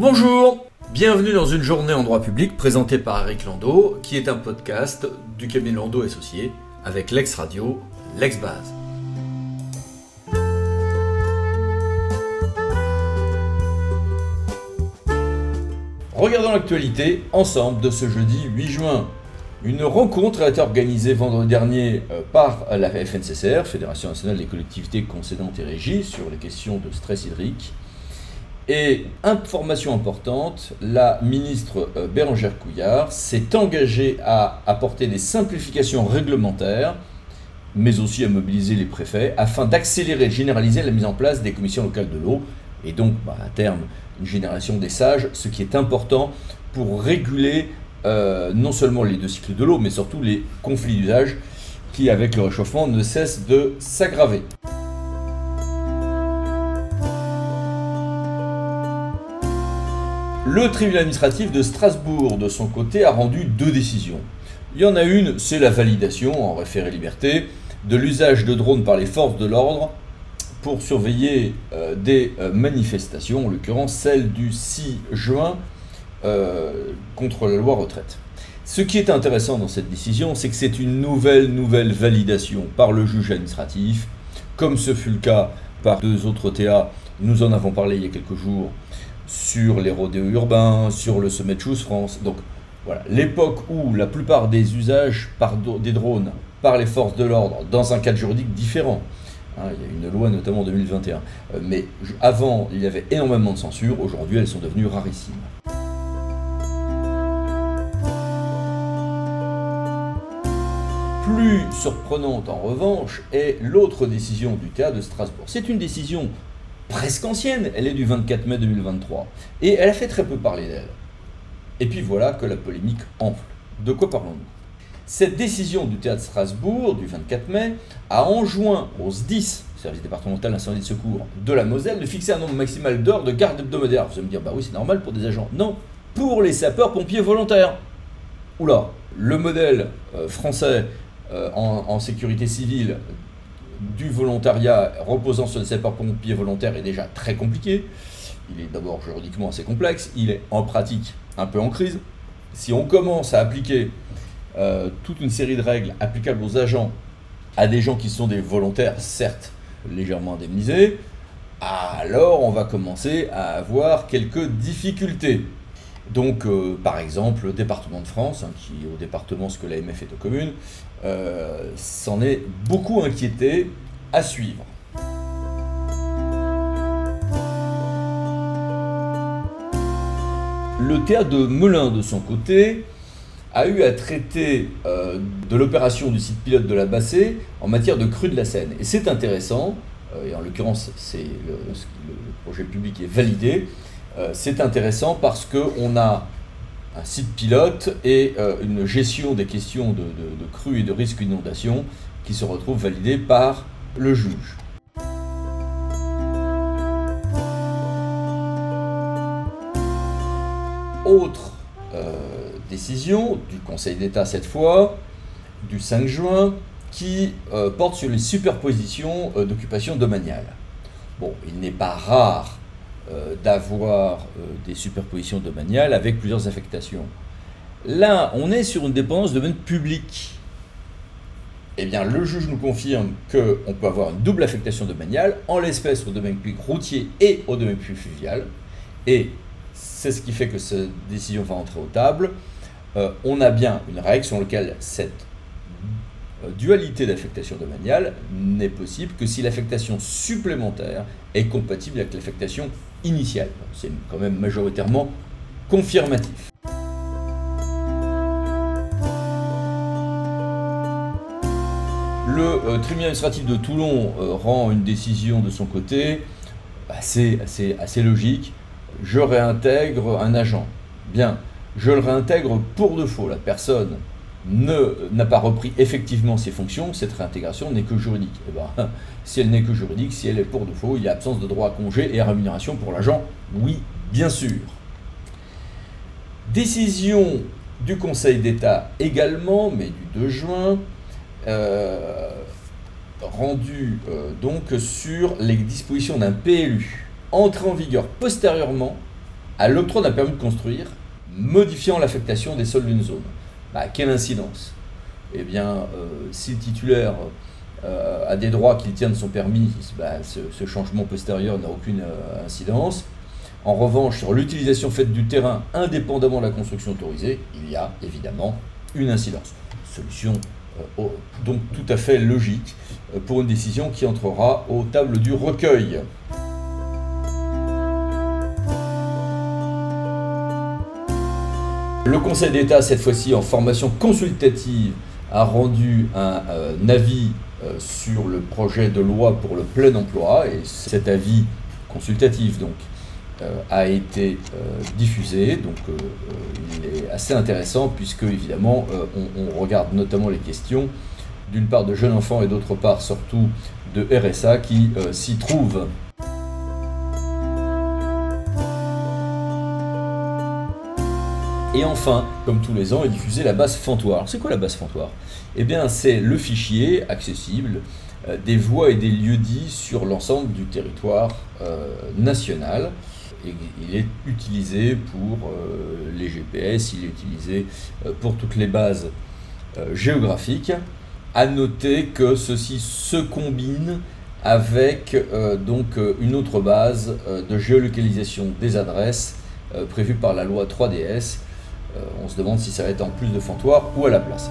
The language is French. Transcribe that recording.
Bonjour Bienvenue dans une journée en droit public présentée par Eric Landau, qui est un podcast du cabinet Landau Associé avec l'ex-radio, l'ex-base. Regardons l'actualité ensemble de ce jeudi 8 juin. Une rencontre a été organisée vendredi dernier euh, par la FNCCR, Fédération nationale des collectivités concédantes et régies, sur les questions de stress hydrique. Et information importante, la ministre euh, Bérangère Couillard s'est engagée à apporter des simplifications réglementaires, mais aussi à mobiliser les préfets, afin d'accélérer et généraliser la mise en place des commissions locales de l'eau, et donc bah, à terme une génération des sages, ce qui est important pour réguler euh, non seulement les deux cycles de l'eau, mais surtout les conflits d'usage qui, avec le réchauffement, ne cessent de s'aggraver. Le tribunal administratif de Strasbourg, de son côté, a rendu deux décisions. Il y en a une, c'est la validation, en référé liberté, de l'usage de drones par les forces de l'ordre pour surveiller euh, des euh, manifestations, en l'occurrence celle du 6 juin euh, contre la loi retraite. Ce qui est intéressant dans cette décision, c'est que c'est une nouvelle, nouvelle validation par le juge administratif, comme ce fut le cas par deux autres TA, nous en avons parlé il y a quelques jours, sur les rodéos urbains, sur le sommet de Choose France. Donc voilà, l'époque où la plupart des usages des drones par les forces de l'ordre dans un cadre juridique différent. Hein, il y a une loi notamment en 2021. Euh, mais avant, il y avait énormément de censure. Aujourd'hui, elles sont devenues rarissimes. Plus surprenante en revanche est l'autre décision du théâtre de Strasbourg. C'est une décision presque ancienne, elle est du 24 mai 2023, et elle a fait très peu parler d'elle. Et puis voilà que la polémique enfle. De quoi parlons-nous? Cette décision du théâtre Strasbourg du 24 mai a enjoint au SDIS, service départemental d'incendie de secours de la Moselle, de fixer un nombre maximal d'heures de garde hebdomadaire. Vous allez me dire, bah oui, c'est normal pour des agents. Non, pour les sapeurs-pompiers volontaires. Oula, le modèle euh, français euh, en sécurité civile du volontariat reposant sur les sapeurs-pompiers volontaires est déjà très compliqué. Il est d'abord juridiquement assez complexe, il est en pratique un peu en crise. Si on commence à appliquer euh, toute une série de règles applicables aux agents à des gens qui sont des volontaires, certes légèrement indemnisés, alors on va commencer à avoir quelques difficultés. Donc, euh, par exemple, le département de France, hein, qui est au département ce que l'AMF est aux communes, euh, s'en est beaucoup inquiété à suivre. Le théâtre de Melun, de son côté, a eu à traiter euh, de l'opération du site pilote de la Bassée en matière de crue de la Seine. Et c'est intéressant, et en l'occurrence, c'est le, projet public est validé. Euh, c'est intéressant parce qu'on a un site pilote et euh, une gestion des questions de, crues et de risques d'inondation qui se retrouve validée par le juge. Autre euh, décision du Conseil d'État cette fois, du 5 juin, qui porte sur les superpositions d'occupation domaniale. Bon, il n'est pas rare euh, d'avoir euh, des superpositions domaniales avec plusieurs affectations. Là, on est sur une dépendance de domaine public. Eh bien, le juge nous confirme qu'on peut avoir une double affectation domaniale, en l'espèce au domaine public routier et au domaine public fluvial. Et c'est ce qui fait que cette décision va entrer aux tables. Euh, on a bien une règle sur laquelle cette dualité d'affectation domaniale n'est possible que si l'affectation supplémentaire est compatible avec l'affectation initiale. C'est quand même majoritairement confirmatif. Le euh, tribunal administratif de Toulon euh, rend une décision de son côté assez logique. Je réintègre un agent. Bien, je le réintègre pour de faux. La personne n'a pas repris effectivement ses fonctions, cette réintégration n'est que juridique. Eh ben, si elle n'est que juridique, si elle est pour défaut, il y a absence de droit à congé et à rémunération pour l'agent Oui, bien sûr. Décision du Conseil d'État également, mais du 2 juin, euh, rendue euh, donc sur les dispositions d'un PLU entré en vigueur postérieurement à l'octroi d'un permis de construire modifiant l'affectation des sols d'une zone. Bah, quelle incidence Eh bien, euh, si le titulaire euh, a des droits qu'il tient de son permis, bah, ce, changement postérieur n'a aucune euh, incidence. En revanche, sur l'utilisation faite du terrain indépendamment de la construction autorisée, il y a évidemment une incidence. Solution donc tout à fait logique pour une décision qui entrera aux tables du recueil. Le Conseil d'État, cette fois-ci en formation consultative, a rendu un, euh, avis euh, sur le projet de loi pour le plein emploi et cet avis consultatif donc euh, a été diffusé. Donc il est assez intéressant puisque évidemment on, on, regarde notamment les questions d'une part de jeunes enfants et d'autre part surtout de RSA qui s'y trouvent. Et enfin, comme tous les ans, est diffusée la base Fantoir. C'est quoi la base Fantoir? Eh bien, c'est le fichier accessible euh, des voies et des lieux dits sur l'ensemble du territoire euh, national. Il est utilisé pour euh, les GPS, il est utilisé pour toutes les bases géographiques. À noter que ceci se combine avec donc une autre base de géolocalisation des adresses prévue par la loi 3DS euh, on se demande si ça va être en plus de Fantoir ou à la place.